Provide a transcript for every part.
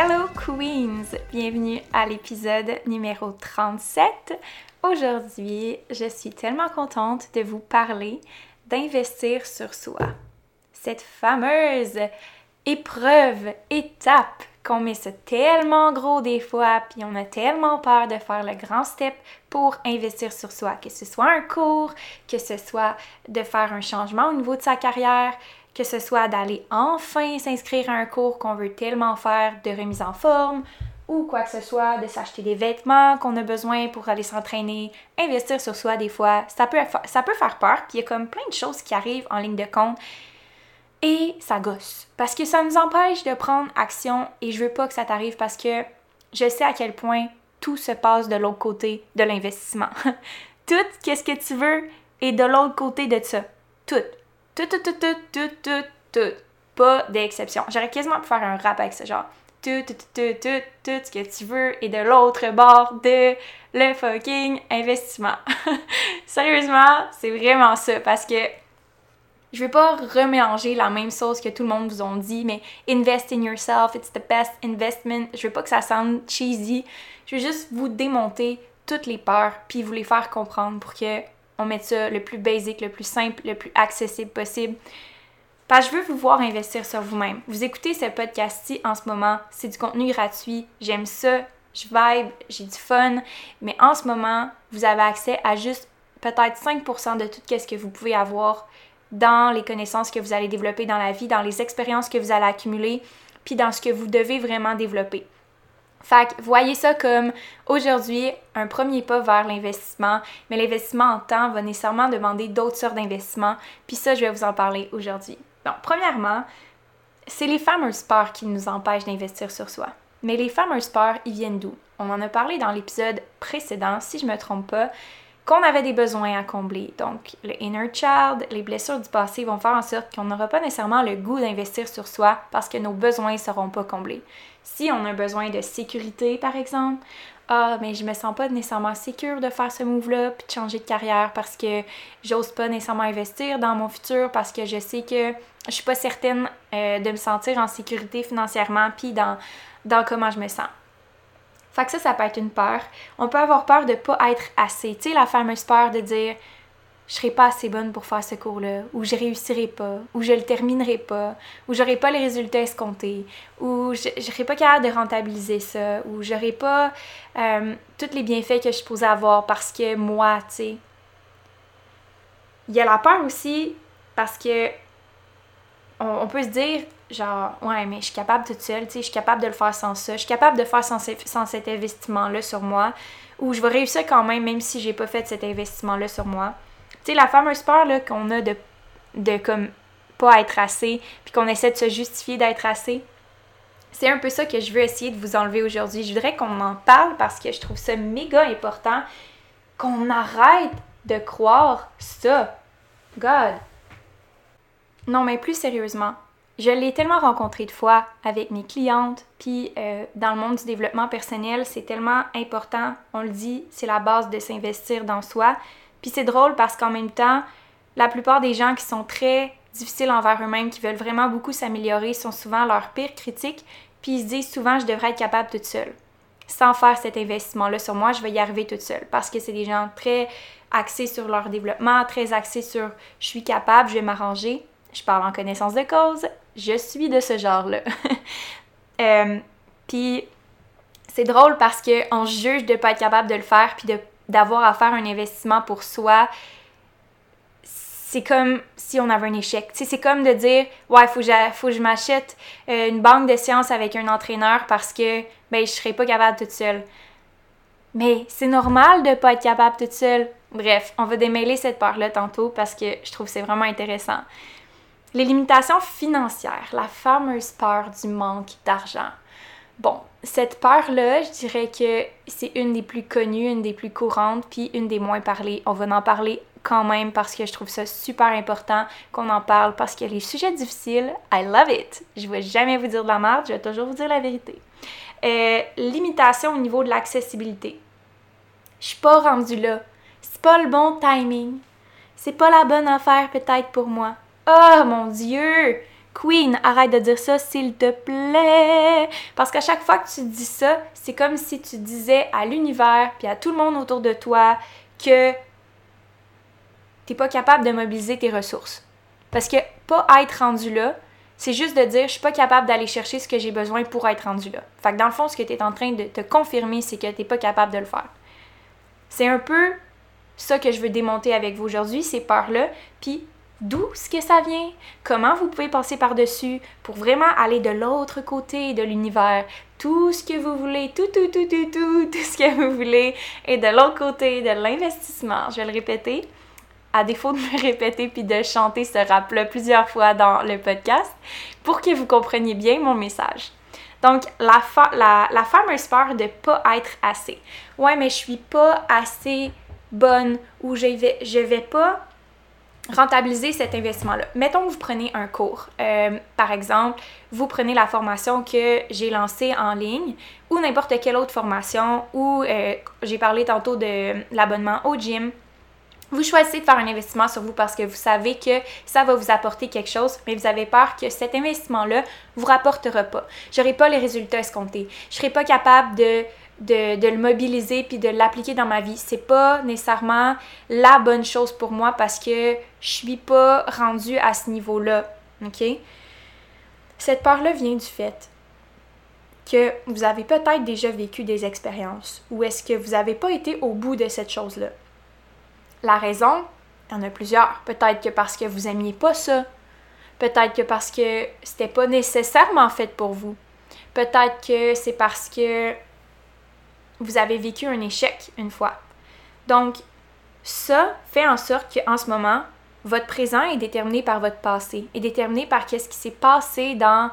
Hello Queens! Bienvenue à l'épisode numéro 37. Aujourd'hui, je suis tellement contente de vous parler d'investir sur soi. Cette fameuse épreuve, étape qu'on met ça tellement gros des fois, puis on a tellement peur de faire le grand step pour investir sur soi, que ce soit un cours, que ce soit de faire un changement au niveau de sa carrière, que ce soit d'aller enfin s'inscrire à un cours qu'on veut tellement faire de remise en forme, ou quoi que ce soit, de s'acheter des vêtements qu'on a besoin pour aller s'entraîner, investir sur soi des fois, ça peut, faire peur, puis il y a comme plein de choses qui arrivent en ligne de compte et ça gosse. Parce que ça nous empêche de prendre action et je veux pas que ça t'arrive parce que je sais à quel point tout se passe de l'autre côté de l'investissement. tout, qu'est-ce que tu veux, est de l'autre côté de ça. Tout. Tout, tout, tout, tout, tout, tout, tout. Pas d'exception. J'aurais quasiment pu faire un rap avec ce genre. Tout, tout, tout, tout, tout, ce que tu veux est de l'autre bord de le fucking investissement. Sérieusement, c'est vraiment ça parce que je vais pas remélanger la même sauce que tout le monde vous ont dit, mais invest in yourself, it's the best investment. Je veux pas que ça sonne cheesy. Je veux juste vous démonter toutes les peurs puis vous les faire comprendre pour que on mette ça le plus basic, le plus simple, le plus accessible possible. Parce que je veux vous voir investir sur vous-même. Vous écoutez ce podcast-ci en ce moment, c'est du contenu gratuit, j'aime ça, je vibe, j'ai du fun, mais en ce moment, vous avez accès à juste peut-être 5% de tout ce que vous pouvez avoir dans les connaissances que vous allez développer dans la vie, dans les expériences que vous allez accumuler, puis dans ce que vous devez vraiment développer. Fait que voyez ça comme aujourd'hui un premier pas vers l'investissement, mais l'investissement en temps va nécessairement demander d'autres sortes d'investissements, puis ça je vais vous en parler aujourd'hui. Donc premièrement, c'est les fameux peurs qui nous empêchent d'investir sur soi. Mais les fameux peurs, ils viennent d'où? On en a parlé dans l'épisode précédent, si je me trompe pas, qu'on avait des besoins à combler. Donc, le inner child, les blessures du passé vont faire en sorte qu'on n'aura pas nécessairement le goût d'investir sur soi parce que nos besoins ne seront pas comblés. Si on a besoin de sécurité, par exemple, ah, mais je me sens pas nécessairement sécure de faire ce move-là, puis de changer de carrière parce que j'ose pas nécessairement investir dans mon futur parce que je sais que je suis pas certaine euh, de me sentir en sécurité financièrement, puis dans, dans comment je me sens. Fait que ça, ça peut être une peur. On peut avoir peur de pas être assez. Tu sais, la fameuse peur de dire je serai pas assez bonne pour faire ce cours-là, ou je réussirai pas, ou je le terminerai pas, ou j'aurai pas les résultats escomptés, ou je, je serai pas capable de rentabiliser ça, ou j'aurai pas euh, tous les bienfaits que je posais avoir parce que moi, tu sais. Il y a la peur aussi parce que on peut se dire genre, ouais, mais je suis capable toute seule, tu sais, je suis capable de le faire sans ça, je suis capable de faire sans, sans cet investissement-là sur moi, ou je vais réussir quand même, même si j'ai pas fait cet investissement-là sur moi. Tu sais, la fameuse peur, qu'on a de, de, comme, pas être assez, puis qu'on essaie de se justifier d'être assez, c'est un peu ça que je veux essayer de vous enlever aujourd'hui. Je voudrais qu'on en parle parce que je trouve ça méga important, qu'on arrête de croire ça. God. Non, mais plus sérieusement, je l'ai tellement rencontré de fois avec mes clientes, puis euh, dans le monde du développement personnel, c'est tellement important, on le dit, c'est la base de s'investir dans soi. Puis c'est drôle parce qu'en même temps, la plupart des gens qui sont très difficiles envers eux-mêmes, qui veulent vraiment beaucoup s'améliorer, sont souvent leurs pires critiques, puis ils se disent souvent je devrais être capable toute seule. Sans faire cet investissement-là sur moi, je vais y arriver toute seule. Parce que c'est des gens très axés sur leur développement, très axés sur je suis capable, je vais m'arranger. Je parle en connaissance de cause, je suis de ce genre-là. Euh, puis, c'est drôle parce qu'on juge de ne pas être capable de le faire puis d'avoir à faire un investissement pour soi. C'est comme si on avait un échec. c'est comme de dire Ouais, faut faut que je m'achète euh, une banque de sciences avec un entraîneur parce que ben, je serais pas capable toute seule. Mais c'est normal de ne pas être capable toute seule. Bref, on va démêler cette part-là tantôt parce que je trouve que c'est vraiment intéressant. Les limitations financières, la fameuse peur du manque d'argent. Bon, cette peur-là, je dirais que c'est une des plus connues, une des plus courantes, puis une des moins parlées. On va en parler quand même parce que je trouve ça super important qu'on en parle parce que les sujets difficiles, I love it. Je vais jamais vous dire de la merde, je vais toujours vous dire la vérité. Euh, limitation au niveau de l'accessibilité. Je suis pas rendue là. C'est pas le bon timing. C'est pas la bonne affaire peut-être pour moi. Oh mon Dieu! Queen, arrête de dire ça, s'il te plaît. Parce qu'à chaque fois que tu dis ça, c'est comme si tu disais à l'univers puis à tout le monde autour de toi que t'es pas capable de mobiliser tes ressources. Parce que pas être rendu là, c'est juste de dire je suis pas capable d'aller chercher ce que j'ai besoin pour être rendu là. Fait que dans le fond, ce que tu es en train de te confirmer, c'est que tu pas capable de le faire. C'est un peu ça que je veux démonter avec vous aujourd'hui, ces peurs-là, puis d'où ce que ça vient, comment vous pouvez passer par-dessus pour vraiment aller de l'autre côté de l'univers? Tout ce que vous voulez, tout, tout, tout, tout, tout, tout ce que vous voulez est de l'autre côté de l'investissement. Je vais le répéter. À défaut de me répéter puis de chanter ce rap-là plusieurs fois dans le podcast pour que vous compreniez bien mon message. Donc, la, la, la fameuse peur de pas être assez. Ouais, mais je suis pas assez bonne ou je vais, je vais pas rentabiliser cet investissement-là. Mettons que vous prenez un cours. Euh, par exemple, vous prenez la formation que j'ai lancée en ligne ou n'importe quelle autre formation ou euh, j'ai parlé tantôt de l'abonnement au gym. Vous choisissez de faire un investissement sur vous parce que vous savez que ça va vous apporter quelque chose, mais vous avez peur que cet investissement-là vous rapportera pas. J'aurai pas les résultats escomptés. Je serai pas capable de de, le mobiliser puis de l'appliquer dans ma vie. C'est pas nécessairement la bonne chose pour moi parce que je suis pas rendue à ce niveau-là. OK? Cette peur-là vient du fait que vous avez peut-être déjà vécu des expériences ou est-ce que vous n'avez pas été au bout de cette chose-là. La raison, il y en a plusieurs. Peut-être que parce que vous aimiez pas ça. Peut-être que parce que c'était pas nécessairement fait pour vous. Peut-être que c'est parce que vous avez vécu un échec une fois. Donc, ça fait en sorte qu'en ce moment, votre présent est déterminé par votre passé, est déterminé par qu'est-ce qui s'est passé dans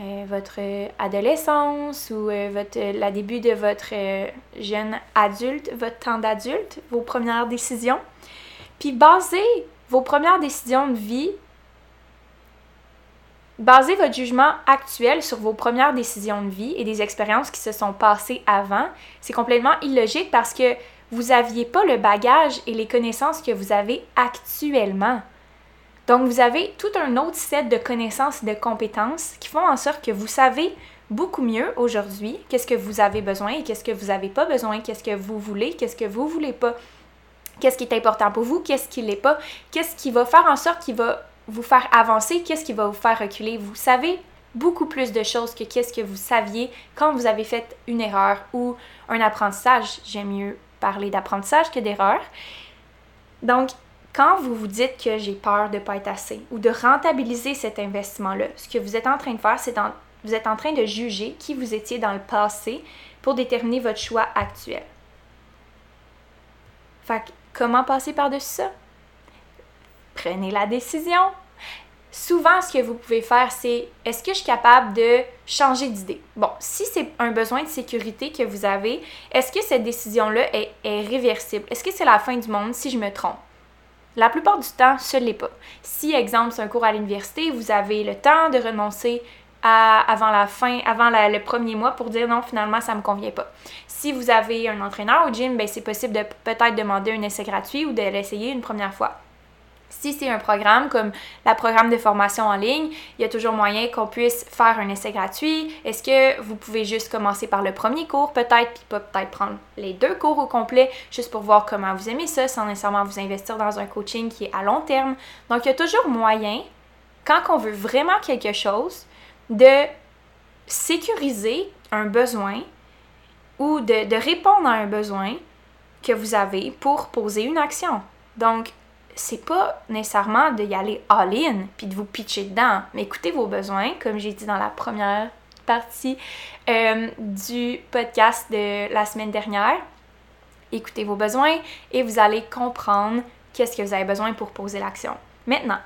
euh, votre adolescence ou euh, votre, la début de votre euh, jeune adulte, votre temps d'adulte, vos premières décisions. Puis basez vos premières décisions de vie Basez votre jugement actuel sur vos premières décisions de vie et des expériences qui se sont passées avant, c'est complètement illogique parce que vous n'aviez pas le bagage et les connaissances que vous avez actuellement. Donc, vous avez tout un autre set de connaissances et de compétences qui font en sorte que vous savez beaucoup mieux aujourd'hui qu'est-ce que vous avez besoin et qu'est-ce que vous n'avez pas besoin, qu'est-ce que vous voulez, qu'est-ce que vous voulez pas, qu'est-ce qui est important pour vous, qu'est-ce qui l'est pas, qu'est-ce qui va faire en sorte qu'il va vous faire avancer, qu'est-ce qui va vous faire reculer? Vous savez beaucoup plus de choses que qu'est-ce que vous saviez quand vous avez fait une erreur ou un apprentissage. J'aime mieux parler d'apprentissage que d'erreur. Donc, quand vous vous dites que j'ai peur de ne pas être assez ou de rentabiliser cet investissement-là, ce que vous êtes en train de faire, c'est vous êtes en train de juger qui vous étiez dans le passé pour déterminer votre choix actuel. Fait comment passer par-dessus ça? Prenez la décision. Souvent, ce que vous pouvez faire, c'est est-ce que je suis capable de changer d'idée? Bon, si c'est un besoin de sécurité que vous avez, est-ce que cette décision-là est, réversible? Est-ce que c'est la fin du monde si je me trompe? La plupart du temps, ce n'est pas. Si, exemple, c'est un cours à l'université, vous avez le temps de renoncer avant la fin, avant le premier mois pour dire non, finalement, ça ne me convient pas. Si vous avez un entraîneur au gym, ben, c'est possible de peut-être demander un essai gratuit ou de l'essayer une première fois. Si c'est un programme comme la programme de formation en ligne, il y a toujours moyen qu'on puisse faire un essai gratuit. Est-ce que vous pouvez juste commencer par le premier cours peut-être, puis peut-être prendre les deux cours au complet, juste pour voir comment vous aimez ça, sans nécessairement vous investir dans un coaching qui est à long terme. Donc, il y a toujours moyen, quand on veut vraiment quelque chose, de sécuriser un besoin ou de, de répondre à un besoin que vous avez pour poser une action. Donc, c'est pas nécessairement d'y aller all-in puis de vous pitcher dedans, mais écoutez vos besoins, comme j'ai dit dans la première partie euh, du podcast de la semaine dernière. Écoutez vos besoins et vous allez comprendre qu'est-ce que vous avez besoin pour poser l'action. Maintenant,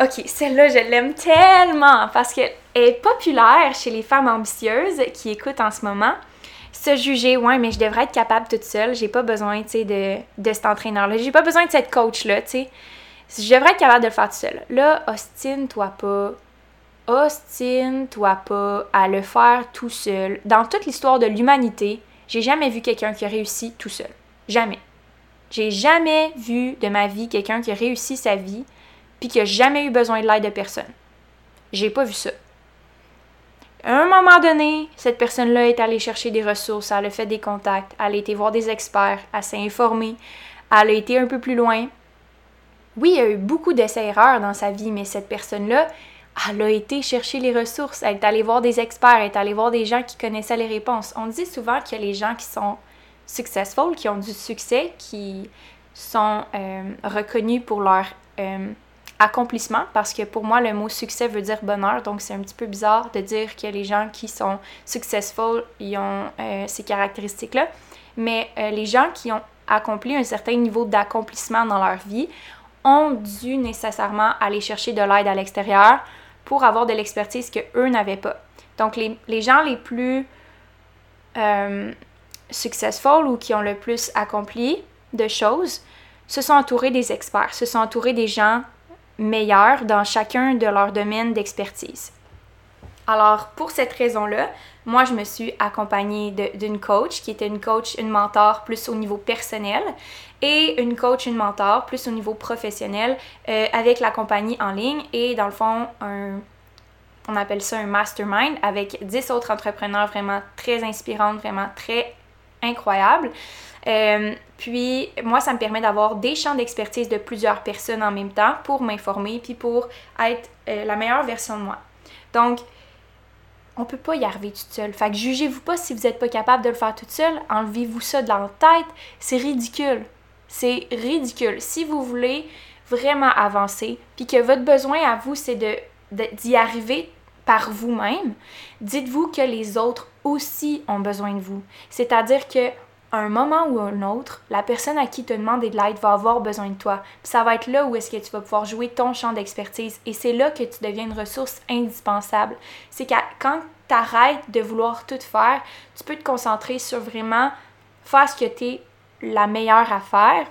ok, celle-là, je l'aime tellement parce qu'elle est populaire chez les femmes ambitieuses qui écoutent en ce moment se juger, ouais, mais je devrais être capable toute seule. J'ai pas besoin, tu sais, de, de cet entraîneur-là. J'ai pas besoin de cette coach-là, tu sais. Je devrais être capable de le faire toute seule. Là, ostine-toi pas. Ostine-toi pas à le faire tout seul. Dans toute l'histoire de l'humanité, j'ai jamais vu quelqu'un qui a réussi tout seul. Jamais. J'ai jamais vu de ma vie quelqu'un qui a réussi sa vie puis qui a jamais eu besoin de l'aide de personne. J'ai pas vu ça. À un moment donné, cette personne-là est allée chercher des ressources, elle a fait des contacts, elle a été voir des experts, elle s'est informée, elle a été un peu plus loin. Oui, il y a eu beaucoup d'essais-erreurs dans sa vie, mais cette personne-là, elle a été chercher les ressources, elle est allée voir des experts, elle est allée voir des gens qui connaissaient les réponses. On dit souvent que les gens qui sont successful, qui ont du succès, qui sont euh, reconnus pour leur euh, accomplissement parce que pour moi, le mot succès veut dire bonheur. Donc, c'est un petit peu bizarre de dire que les gens qui sont successful, ont euh, ces caractéristiques-là. Mais euh, les gens qui ont accompli un certain niveau d'accomplissement dans leur vie ont dû nécessairement aller chercher de l'aide à l'extérieur pour avoir de l'expertise que eux n'avaient pas. Donc, les, les, gens les plus euh, successful ou qui ont le plus accompli de choses se sont entourés des experts, se sont entourés des gens meilleurs dans chacun de leurs domaines d'expertise. Alors, pour cette raison-là, moi, je me suis accompagnée d'une coach qui était une coach, une mentor plus au niveau personnel et une coach, une mentor plus au niveau professionnel euh, avec la compagnie en ligne et dans le fond, un, on appelle ça un mastermind avec 10 autres entrepreneurs vraiment très inspirants, vraiment très incroyables. Euh, puis moi, ça me permet d'avoir des champs d'expertise de plusieurs personnes en même temps pour m'informer puis pour être euh, la meilleure version de moi. Donc, on peut pas y arriver toute seule. Fait que jugez-vous pas si vous n'êtes pas capable de le faire toute seule. Enlevez-vous ça de la tête. C'est ridicule. C'est ridicule. Si vous voulez vraiment avancer, puis que votre besoin à vous, c'est de, d'y arriver par vous-même, dites-vous que les autres aussi ont besoin de vous. C'est-à-dire que un moment ou un autre, la personne à qui te demande de l'aide va avoir besoin de toi. ça va être là où est-ce que tu vas pouvoir jouer ton champ d'expertise. Et c'est là que tu deviens une ressource indispensable. C'est que quand tu arrêtes de vouloir tout faire, tu peux te concentrer sur vraiment faire ce que tu es la meilleure à faire.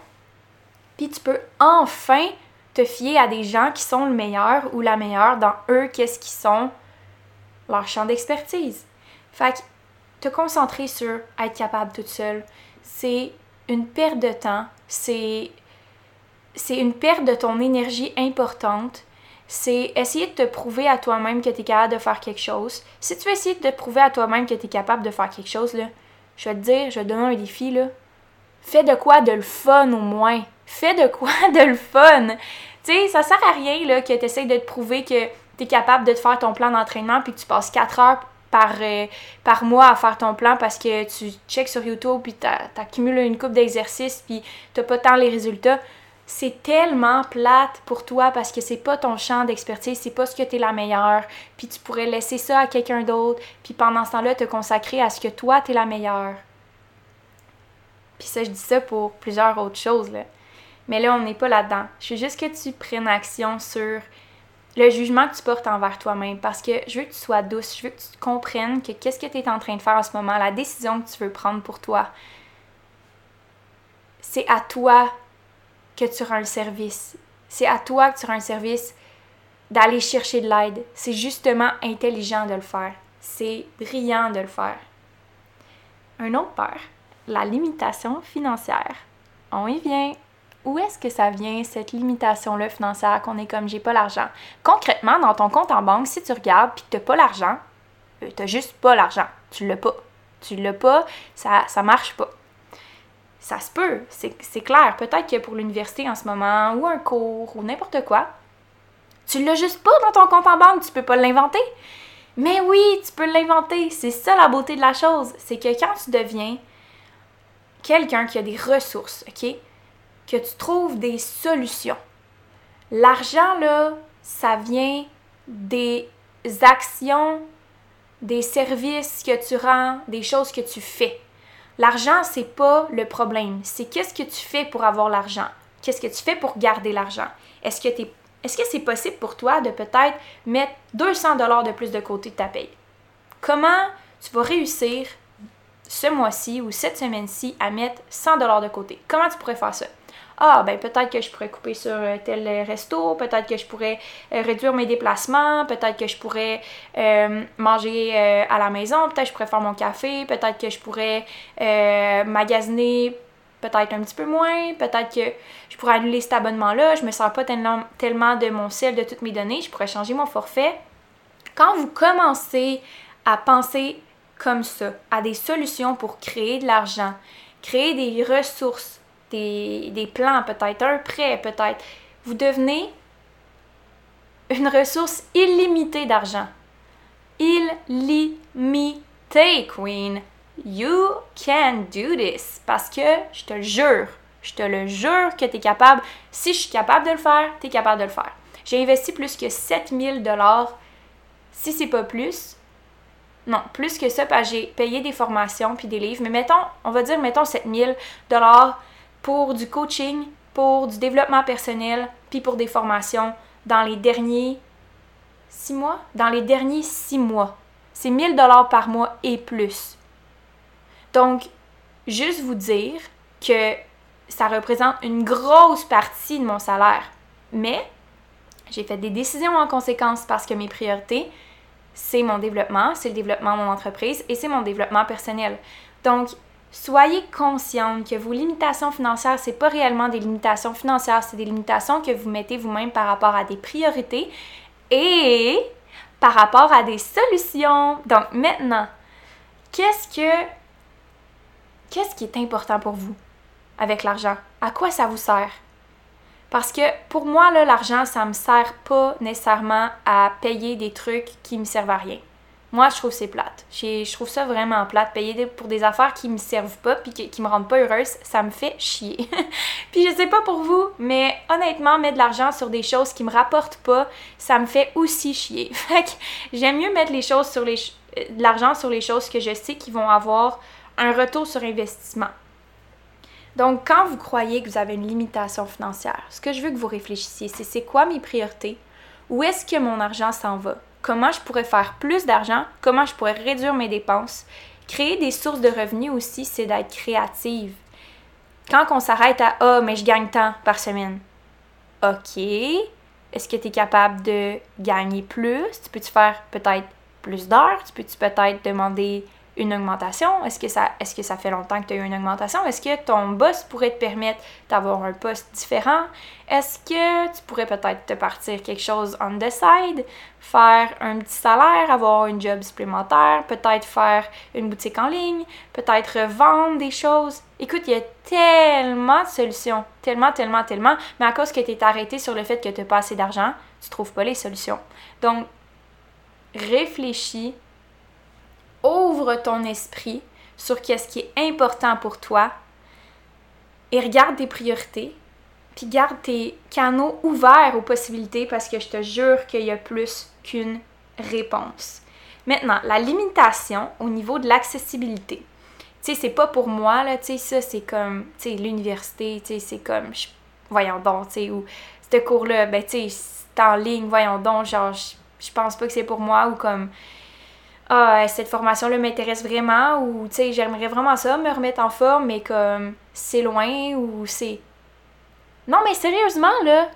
Puis tu peux enfin te fier à des gens qui sont le meilleur ou la meilleure dans eux, qu'est-ce qu'ils sont, leur champ d'expertise. Fait que te concentrer sur être capable toute seule, c'est une perte de temps, c'est c'est une perte de ton énergie importante. C'est essayer de te prouver à toi-même que tu es capable de faire quelque chose. Si tu veux de te prouver à toi-même que tu es capable de faire quelque chose, je vais te dire, je vais te donner un défi, là. Fais de quoi de le fun au moins. Fais de quoi de le fun. Tu sais, ça sert à rien là, que tu essaies de te prouver que tu es capable de te faire ton plan d'entraînement puis que tu passes 4 heures par, euh, par mois à faire ton plan parce que tu checks sur YouTube puis tu accumules une coupe d'exercices puis tu pas tant les résultats. C'est tellement plate pour toi parce que c'est pas ton champ d'expertise, c'est pas ce que tu es la meilleure, puis tu pourrais laisser ça à quelqu'un d'autre, puis pendant ce temps-là te consacrer à ce que toi tu es la meilleure. Puis ça je dis ça pour plusieurs autres choses là. Mais là on n'est pas là-dedans. Je veux juste que tu prennes action sur le jugement que tu portes envers toi-même parce que je veux que tu sois douce, je veux que tu comprennes que qu'est-ce que tu es en train de faire en ce moment, la décision que tu veux prendre pour toi. C'est à toi que tu rends le service. C'est à toi que tu rends le service d'aller chercher de l'aide. C'est justement intelligent de le faire. C'est brillant de le faire. Un autre peur, la limitation financière. On y vient où est-ce que ça vient, cette limitation-là financière, qu'on est comme j'ai pas l'argent? Concrètement, dans ton compte en banque, si tu regardes puis que t'as pas l'argent, euh, t'as juste pas l'argent. Tu l'as pas. Tu l'as pas, ça, ça marche pas. Ça se peut, c'est clair. Peut-être que pour l'université en ce moment, ou un cours, ou n'importe quoi, tu l'as juste pas dans ton compte en banque, tu peux pas l'inventer. Mais oui, tu peux l'inventer. C'est ça la beauté de la chose. C'est que quand tu deviens quelqu'un qui a des ressources, OK? Que tu trouves des solutions. L'argent, là, ça vient des actions, des services que tu rends, des choses que tu fais. L'argent, c'est pas le problème. C'est qu'est-ce que tu fais pour avoir l'argent? Qu'est-ce que tu fais pour garder l'argent? Est-ce que c'est possible pour toi de peut-être mettre 200 dollars de plus de côté de ta paye? Comment tu vas réussir ce mois-ci ou cette semaine-ci à mettre 100 dollars de côté? Comment tu pourrais faire ça? Ah, ben peut-être que je pourrais couper sur euh, tel resto, peut-être que je pourrais euh, réduire mes déplacements, peut-être que je pourrais euh, manger à la maison, peut-être que je pourrais faire mon café, peut-être que je pourrais magasiner peut-être un petit peu moins, peut-être que je pourrais annuler cet abonnement-là, je me sers pas tellement, tellement de mon sel, de toutes mes données, je pourrais changer mon forfait. Quand vous commencez à penser comme ça, à des solutions pour créer de l'argent, créer des ressources, des, des plans peut-être, un prêt peut-être, vous devenez une ressource illimitée d'argent. Illimitée, Queen. You can do this. Parce que je te le jure, je te le jure que tu es capable. Si je suis capable de le faire, tu es capable de le faire. J'ai investi plus que 7000 dollars. Si c'est pas plus, non, plus que ça, parce que j'ai payé des formations puis des livres. Mais mettons, on va dire, mettons 7000 dollars pour du coaching, pour du développement personnel, puis pour des formations dans les derniers six mois? Dans les derniers six mois. C'est 1000 dollars par mois et plus. Donc, juste vous dire que ça représente une grosse partie de mon salaire. Mais j'ai fait des décisions en conséquence parce que mes priorités, c'est mon développement, c'est le développement de mon entreprise et c'est mon développement personnel. Donc, soyez consciente que vos limitations financières, c'est pas réellement des limitations financières, c'est des limitations que vous mettez vous-même par rapport à des priorités et par rapport à des solutions. Donc maintenant, qu'est-ce que qu'est-ce qui est important pour vous avec l'argent? À quoi ça vous sert? Parce que pour moi, l'argent, ça me sert pas nécessairement à payer des trucs qui me servent à rien. Moi, je trouve c'est plate. Je trouve ça vraiment plate. Payer pour des affaires qui me servent pas puis qui, me rendent pas heureuse, ça me fait chier. puis je sais pas pour vous, mais honnêtement, mettre de l'argent sur des choses qui me rapportent pas, ça me fait aussi chier. Fait que j'aime mieux mettre les choses sur les de l'argent sur les choses que je sais qui vont avoir un retour sur investissement. Donc, quand vous croyez que vous avez une limitation financière, ce que je veux que vous réfléchissiez, c'est c'est quoi mes priorités? Où est-ce que mon argent s'en va? Comment je pourrais faire plus d'argent? Comment je pourrais réduire mes dépenses? Créer des sources de revenus aussi, c'est d'être créative. Quand on s'arrête à Ah, mais je gagne tant par semaine. OK. Est-ce que tu es capable de gagner plus? Tu peux-tu faire peut-être plus d'heures? Tu peux-tu peut-être demander une augmentation? Est-ce que, ça, est-ce que ça fait longtemps que tu as eu une augmentation? Est-ce que ton boss pourrait te permettre d'avoir un poste différent? Est-ce que tu pourrais peut-être te partir quelque chose on the side, faire un petit salaire, avoir une job supplémentaire, peut-être faire une boutique en ligne, peut-être revendre des choses? Écoute, il y a tellement de solutions, tellement, tellement, tellement, mais à cause que tu es arrêté sur le fait que tu n'as pas assez d'argent, tu trouves pas les solutions. Donc, réfléchis ouvre ton esprit sur ce qui est important pour toi et regarde tes priorités, puis garde tes canaux ouverts aux possibilités parce que je te jure qu'il y a plus qu'une réponse. Maintenant, la limitation au niveau de l'accessibilité. Tu sais, c'est pas pour moi, là, tu sais, ça, c'est comme, tu sais, l'université, tu sais, c'est comme, voyons donc, tu sais, ou ce cours-là, ben, tu sais, c'est en ligne, voyons donc, genre, je pense pas que c'est pour moi, ou comme, ah, cette formation-là m'intéresse vraiment ou, tu sais, j'aimerais vraiment ça, me remettre en forme, mais comme c'est loin ou c'est. Non, mais sérieusement, là,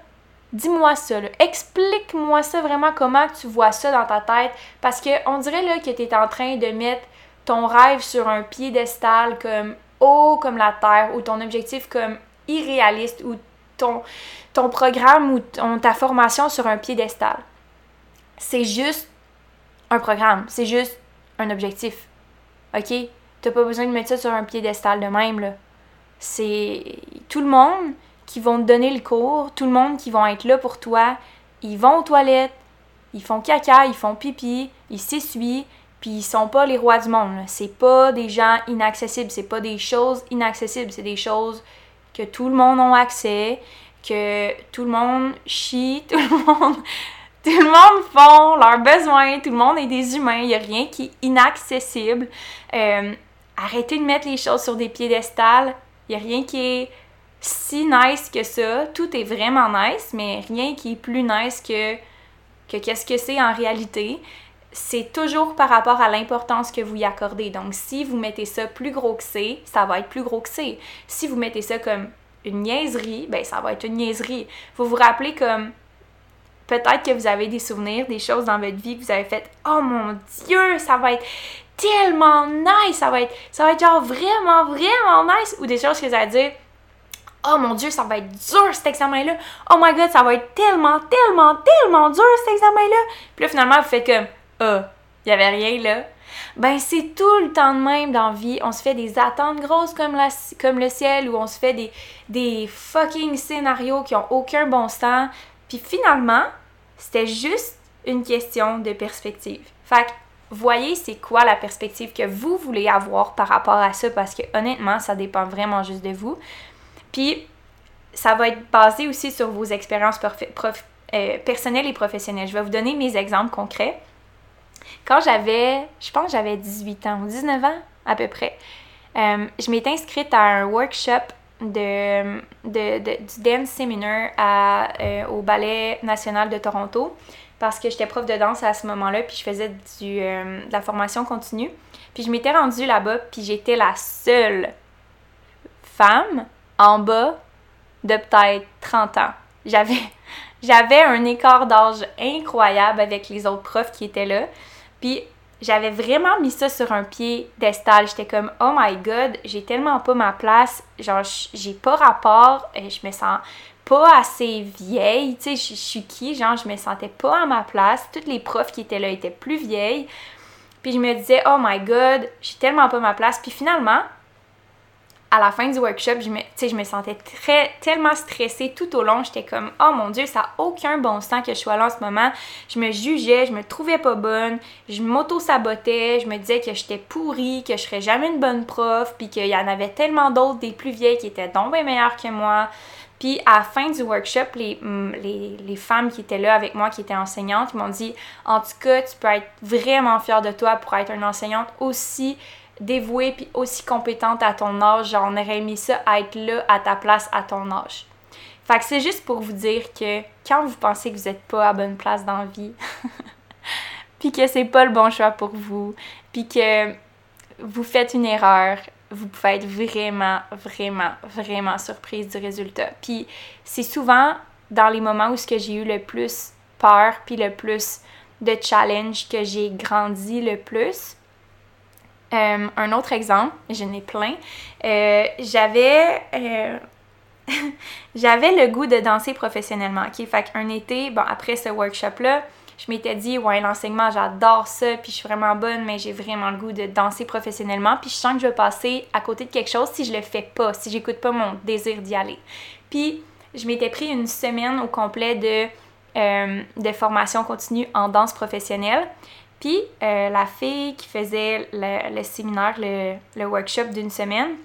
dis-moi ça, Explique-moi ça vraiment, comment tu vois ça dans ta tête. Parce que on dirait, là, que tu es en train de mettre ton rêve sur un piédestal comme haut comme la terre ou ton objectif comme irréaliste ou ton, ton programme ou ta formation sur un piédestal. C'est juste un programme, c'est juste un objectif. OK? T'as pas besoin de mettre ça sur un piédestal de même, là. C'est tout le monde qui vont te donner le cours, tout le monde qui vont être là pour toi, ils vont aux toilettes, ils font caca, ils font pipi, ils s'essuient, puis ils sont pas les rois du monde. C'est pas des gens inaccessibles, c'est pas des choses inaccessibles, c'est des choses que tout le monde a accès, que tout le monde chie, tout le monde tout le monde font leurs besoins, tout le monde est des humains, il n'y a rien qui est inaccessible. Euh, arrêtez de mettre les choses sur des piédestals, il n'y a rien qui est si nice que ça. Tout est vraiment nice, mais rien qui est plus nice que, que qu'est-ce que c'est en réalité. C'est toujours par rapport à l'importance que vous y accordez. Donc, si vous mettez ça plus gros que c'est, ça va être plus gros que c'est. Si vous mettez ça comme une niaiserie, ben ça va être une niaiserie. Vous vous rappelez comme peut-être que vous avez des souvenirs, des choses dans votre vie que vous avez faites. Oh mon Dieu, ça va être tellement nice, ça va être, ça va être genre vraiment, vraiment nice. Ou des choses que vous allez dire, oh mon Dieu, ça va être dur cet examen-là. Oh my god, ça va être tellement, tellement, tellement dur cet examen-là. Puis là, finalement, vous faites comme, ah, il n'y avait rien là. Ben, c'est tout le temps de même dans la vie. On se fait des attentes grosses comme, la, comme le ciel ou on se fait des, des fucking scénarios qui ont aucun bon sens. Puis finalement, c'était juste une question de perspective. Fait que, voyez c'est quoi la perspective que vous voulez avoir par rapport à ça parce que honnêtement, ça dépend vraiment juste de vous. Puis, ça va être basé aussi sur vos expériences euh, personnelles et professionnelles. Je vais vous donner mes exemples concrets. Quand j'avais, je pense j'avais 18 ans ou 19 ans à peu près, euh, je m'étais inscrite à un workshop de, du dance seminar euh, au Ballet national de Toronto parce que j'étais prof de danse à ce moment-là, puis je faisais euh, de la formation continue. Puis je m'étais rendue là-bas, puis j'étais la seule femme en bas de peut-être 30 ans. J'avais, j'avais un écart d'âge incroyable avec les autres profs qui étaient là. Puis j'avais vraiment mis ça sur un pied d'estal. J'étais comme, oh my god, j'ai tellement pas ma place. Genre, j'ai pas rapport. et Je me sens pas assez vieille. Tu sais, je suis qui? Genre, je me sentais pas à ma place. Toutes les profs qui étaient là étaient plus vieilles. Puis je me disais, oh my god, j'ai tellement pas ma place. Puis finalement, à la fin du workshop, je me, sentais très, tellement stressée tout au long. J'étais comme, oh mon Dieu, ça n'a aucun bon sens que je sois là en ce moment. Je me jugeais, je me trouvais pas bonne, je m'auto-sabotais, je me disais que j'étais pourrie, que je serais jamais une bonne prof, puis qu'il y en avait tellement d'autres, des plus vieilles, qui étaient donc bien meilleures que moi. Puis à la fin du workshop, les, mm, les, femmes qui étaient là avec moi, qui étaient enseignantes, m'ont dit En tout cas, tu peux être vraiment fière de toi pour être une enseignante aussi dévouée puis aussi compétente à ton âge. J'en aurais aimé ça à être là à ta place à ton âge. Fait que c'est juste pour vous dire que quand vous pensez que vous n'êtes pas à bonne place dans la vie, puis que c'est pas le bon choix pour vous, puis que vous faites une erreur, vous pouvez être vraiment, vraiment, vraiment surprise du résultat. Puis c'est souvent dans les moments où ce que j'ai eu le plus peur, puis le plus de challenge que j'ai grandi le plus. Euh, un autre exemple, j'en ai plein. Euh, j'avais euh, j'avais le goût de danser professionnellement. OK? Fait qu'un été, bon, après ce workshop-là, je m'étais dit, ouais, l'enseignement, j'adore ça, puis je suis vraiment bonne, mais j'ai vraiment le goût de danser professionnellement, puis je sens que je vais passer à côté de quelque chose si je le fais pas, si j'écoute pas mon désir d'y aller. Puis, je m'étais pris une semaine au complet de, de formation continue en danse professionnelle. Puis euh, la fille qui faisait le, séminaire, le, workshop d'une semaine,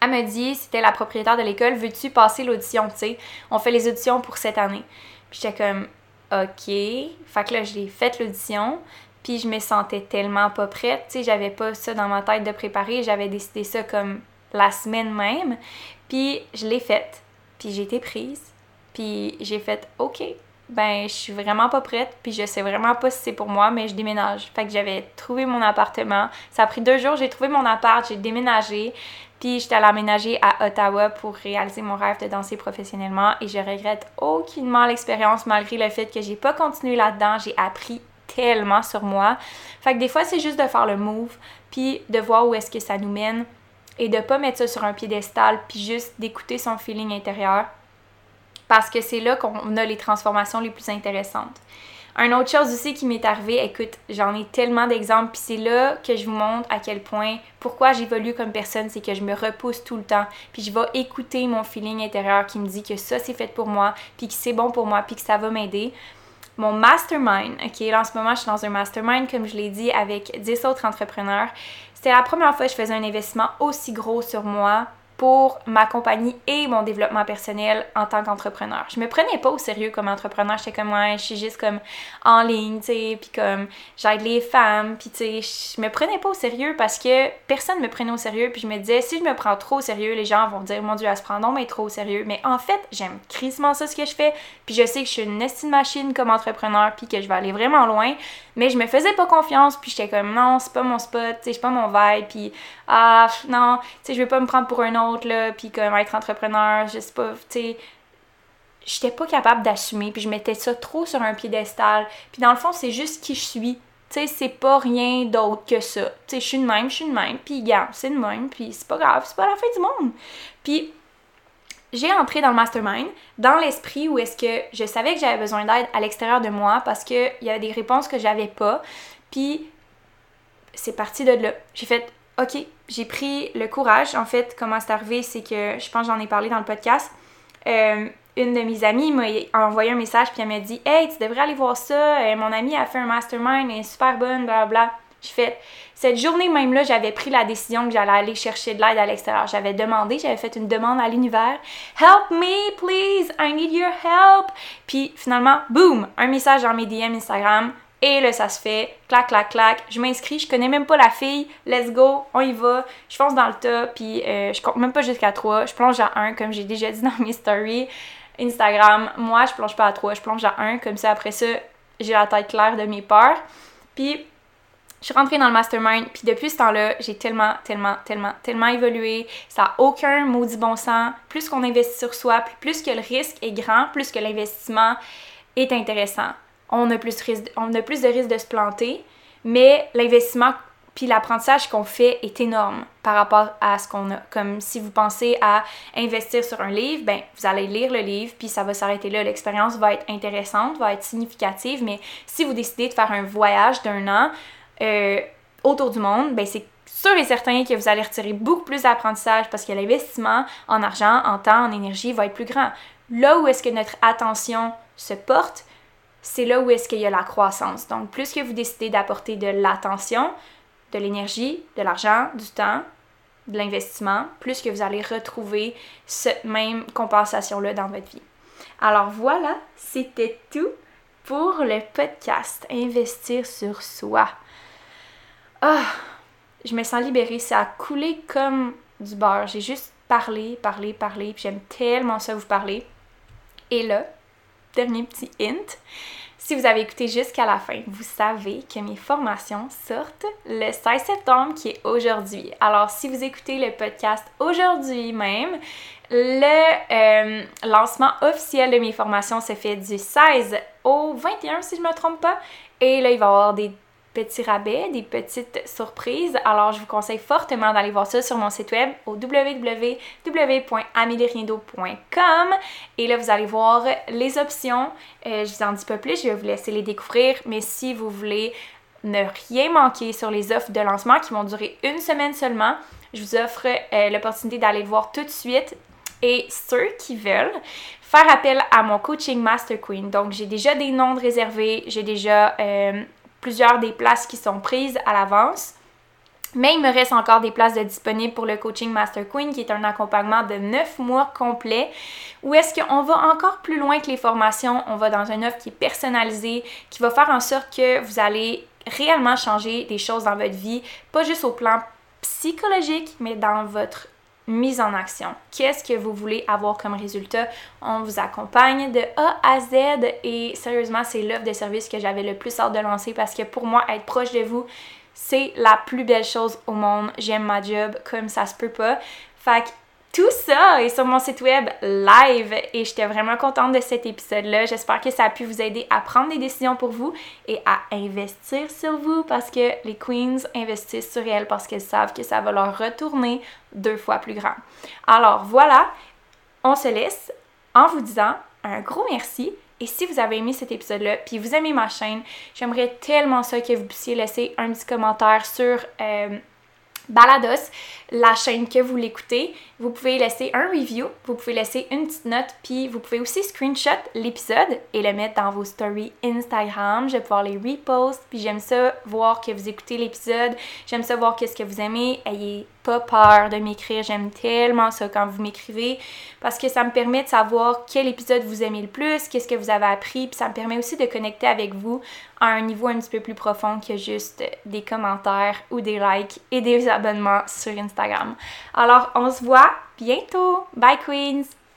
elle me dit, c'était la propriétaire de l'école, veux-tu passer l'audition, tu sais? On fait les auditions pour cette année. Puis j'étais comme, OK. Fait que là, j'ai fait l'audition. Puis je me sentais tellement pas prête. Tu sais, j'avais pas ça dans ma tête de préparer. J'avais décidé ça comme la semaine même. Puis je l'ai faite. Puis j'ai été prise. Puis j'ai fait OK ben je suis vraiment pas prête, puis je sais vraiment pas si c'est pour moi, mais je déménage. Fait que j'avais trouvé mon appartement. Ça a pris deux jours, j'ai trouvé mon appart, j'ai déménagé, puis j'étais allée aménager à Ottawa pour réaliser mon rêve de danser professionnellement et je regrette aucunement l'expérience malgré le fait que j'ai pas continué là-dedans, j'ai appris tellement sur moi. Fait que des fois c'est juste de faire le move, puis de voir où est-ce que ça nous mène et de pas mettre ça sur un piédestal, puis juste d'écouter son feeling intérieur parce que c'est là qu'on a les transformations les plus intéressantes. Un autre chose aussi qui m'est arrivé, écoute, j'en ai tellement d'exemples, puis c'est là que je vous montre à quel point, pourquoi j'évolue comme personne, c'est que je me repousse tout le temps, puis je vais écouter mon feeling intérieur qui me dit que ça c'est fait pour moi, puis que c'est bon pour moi, puis que ça va m'aider. mon mastermind. OK, là en ce moment, je suis dans un mastermind, comme je l'ai dit, avec 10 autres entrepreneurs. C'était la première fois que je faisais un investissement aussi gros sur moi pour ma compagnie et mon développement personnel en tant qu'entrepreneur. Je me prenais pas au sérieux comme entrepreneur, j'étais comme ouais, je suis juste comme en ligne, tu sais, puis comme j'aide les femmes, puis tu sais, je me prenais pas au sérieux parce que personne me prenait au sérieux, puis je me disais si je me prends trop au sérieux, les gens vont dire mon dieu, elle se prend non mais trop au sérieux, mais en fait, j'aime crissement ça ce que je fais, puis je sais que je suis une estime machine comme entrepreneur, puis que je vais aller vraiment loin, mais je me faisais pas confiance, puis j'étais comme non, c'est pas mon spot, tu sais, c'est pas mon vibe, puis ah non, tu sais, je vais pas me prendre pour un autre là, puis comme être entrepreneur, je sais pas, tu sais, j'étais pas capable d'assumer, puis je mettais ça trop sur un piédestal. Puis dans le fond, c'est juste qui je suis. Tu sais, c'est pas rien d'autre que ça. Tu sais, je suis de même, je suis de même, puis gars, c'est de même, puis c'est pas grave, c'est pas la fin du monde. Puis j'ai entré dans le mastermind dans l'esprit où est-ce que je savais que j'avais besoin d'aide à l'extérieur de moi parce qu'il y a des réponses que j'avais pas. Puis c'est parti de là. J'ai fait OK, j'ai pris le courage. En fait, comment c'est arrivé, c'est que je pense j'en ai parlé dans le podcast. Euh, une de mes amies m'a envoyé un message puis elle m'a dit Hey, tu devrais aller voir ça. Euh, mon amie a fait un mastermind, elle est super bonne, bla bla. J'ai fait cette journée même là, j'avais pris la décision que j'allais aller chercher de l'aide à l'extérieur. J'avais demandé, j'avais fait une demande à l'univers Help me, please, I need your help. Puis finalement, boum, un message dans mes DM Instagram. Et là, ça se fait, clac, clac, clac. Je m'inscris, je connais même pas la fille. Let's go, on y va. Je fonce dans le tas, puis euh, je compte même pas jusqu'à 3. Je plonge à 1, comme j'ai déjà dit dans mes stories. Instagram, moi, je plonge pas à 3, je plonge à 1. Comme ça, après ça, j'ai la tête claire de mes peurs. Puis, je suis rentrée dans le mastermind, puis depuis ce temps-là, j'ai tellement, tellement, tellement, tellement évolué. Ça n'a aucun maudit bon sens. Plus qu'on investit sur soi, plus que le risque est grand, plus que l'investissement est intéressant on a plus, plus de risques de se planter, mais l'investissement puis l'apprentissage qu'on fait est énorme par rapport à ce qu'on a. Comme si vous pensez à investir sur un livre, ben vous allez lire le livre, puis ça va s'arrêter là. L'expérience va être intéressante, va être significative, mais si vous décidez de faire un voyage d'un an euh, autour du monde, ben c'est sûr et certain que vous allez retirer beaucoup plus d'apprentissage parce que l'investissement en argent, en temps, en énergie va être plus grand. Là où est-ce que notre attention se porte, c'est là où est-ce qu'il y a la croissance. Donc, plus que vous décidez d'apporter de l'attention, de l'énergie, de l'argent, du temps, de l'investissement, plus que vous allez retrouver cette même compensation-là dans votre vie. Alors voilà, c'était tout pour le podcast Investir sur soi. Ah, je me sens libérée, ça a coulé comme du beurre. J'ai juste parlé, parlé, parlé, puis j'aime tellement ça vous parler. Et là, dernier petit hint. Si vous avez écouté jusqu'à la fin, vous savez que mes formations sortent le 16 septembre, qui est aujourd'hui. Alors, si vous écoutez le podcast aujourd'hui même, le euh, lancement officiel de mes formations se fait du 16 au 21, si je ne me trompe pas. Et là, il va y avoir des petits rabais, des petites surprises. Alors, je vous conseille fortement d'aller voir ça sur mon site web au www.amelieriendo.com. Et là, vous allez voir les options. Euh, je vous en dis pas plus, je vais vous laisser les découvrir. Mais si vous voulez ne rien manquer sur les offres de lancement qui vont durer une semaine seulement, je vous offre euh, l'opportunité d'aller le voir tout de suite. Et ceux qui veulent, faire appel à mon coaching Master Queen. Donc, j'ai déjà des noms de réservés, j'ai déjà euh, plusieurs des places qui sont prises à l'avance. Mais il me reste encore des places de disponibles pour le coaching Master Queen, qui est un accompagnement de 9 mois complet, où est-ce qu'on va encore plus loin que les formations, on va dans une offre qui est personnalisée, qui va faire en sorte que vous allez réellement changer des choses dans votre vie, pas juste au plan psychologique, mais dans votre mise en action. Qu'est-ce que vous voulez avoir comme résultat? On vous accompagne de A à Z et sérieusement, c'est l'offre de service que j'avais le plus hâte de lancer parce que pour moi, être proche de vous, c'est la plus belle chose au monde. J'aime ma job comme ça se peut pas. Fait tout ça est sur mon site web live et j'étais vraiment contente de cet épisode-là. J'espère que ça a pu vous aider à prendre des décisions pour vous et à investir sur vous parce que les queens investissent sur elles parce qu'elles savent que ça va leur retourner deux fois plus grand. Alors voilà, on se laisse en vous disant un gros merci. Et si vous avez aimé cet épisode-là, puis vous aimez ma chaîne, j'aimerais tellement ça que vous puissiez laisser un petit commentaire sur euh, Balados, la chaîne que vous l'écoutez. Vous pouvez laisser un review, vous pouvez laisser une petite note, puis vous pouvez aussi screenshot l'épisode et le mettre dans vos stories Instagram. Je vais pouvoir les repost, puis j'aime ça voir que vous écoutez l'épisode, j'aime ça voir qu'est-ce que vous aimez. Ayez pas peur de m'écrire, j'aime tellement ça quand vous m'écrivez parce que ça me permet de savoir quel épisode vous aimez le plus, qu'est-ce que vous avez appris, puis ça me permet aussi de connecter avec vous à un niveau un petit peu plus profond que juste des commentaires ou des likes et des abonnements sur Instagram. Alors, on se voit bientôt. Bye Queens!